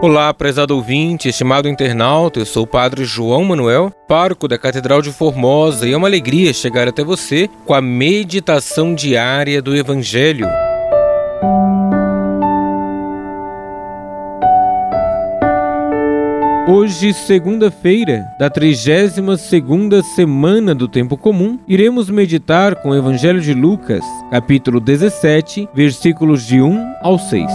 Olá, prezado ouvinte, estimado internauta, eu sou o Padre João Manuel, pároco da Catedral de Formosa, e é uma alegria chegar até você com a meditação diária do Evangelho. Hoje, segunda-feira, da 32ª semana do tempo comum, iremos meditar com o Evangelho de Lucas, capítulo 17, versículos de 1 ao 6.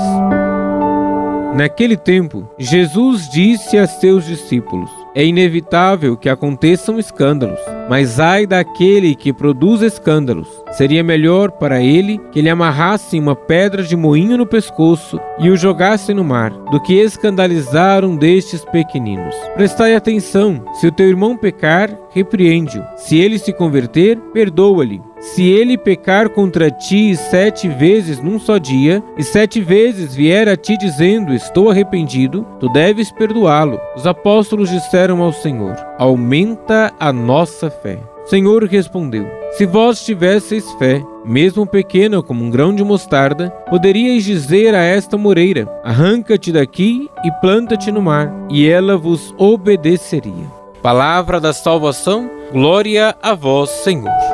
Naquele tempo, Jesus disse a seus discípulos: É inevitável que aconteçam escândalos, mas ai daquele que produz escândalos. Seria melhor para ele que lhe amarrassem uma pedra de moinho no pescoço e o jogassem no mar, do que escandalizar um destes pequeninos. Prestai atenção: se o teu irmão pecar, repreende-o. Se ele se converter, perdoa-lhe. Se ele pecar contra ti sete vezes num só dia, e sete vezes vier a ti dizendo: Estou arrependido, tu deves perdoá-lo. Os apóstolos disseram ao Senhor: Aumenta a nossa fé. O Senhor respondeu: Se vós tivesseis fé, mesmo pequena como um grão de mostarda, poderíeis dizer a esta moreira: Arranca-te daqui e planta-te no mar, e ela vos obedeceria. Palavra da salvação, glória a vós, Senhor.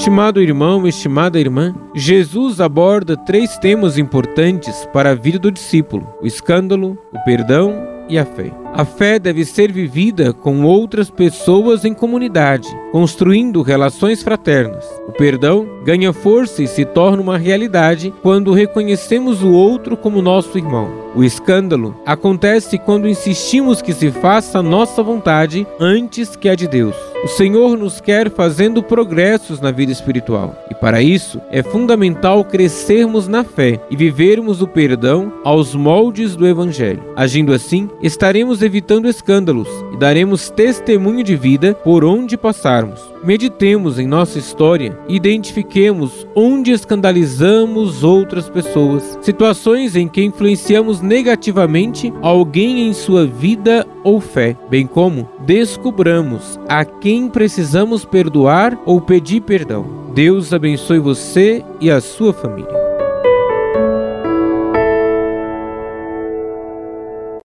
Estimado irmão, estimada irmã, Jesus aborda três temas importantes para a vida do discípulo: o escândalo, o perdão e a fé. A fé deve ser vivida com outras pessoas em comunidade, construindo relações fraternas. O perdão ganha força e se torna uma realidade quando reconhecemos o outro como nosso irmão. O escândalo acontece quando insistimos que se faça a nossa vontade antes que a de Deus. O Senhor nos quer fazendo progressos na vida espiritual e, para isso, é fundamental crescermos na fé e vivermos o perdão aos moldes do Evangelho. Agindo assim, estaremos evitando escândalos e daremos testemunho de vida por onde passarmos. Meditemos em nossa história e identifiquemos onde escandalizamos outras pessoas, situações em que influenciamos negativamente alguém em sua vida ou fé, bem como descubramos a quem precisamos perdoar ou pedir perdão. Deus abençoe você e a sua família.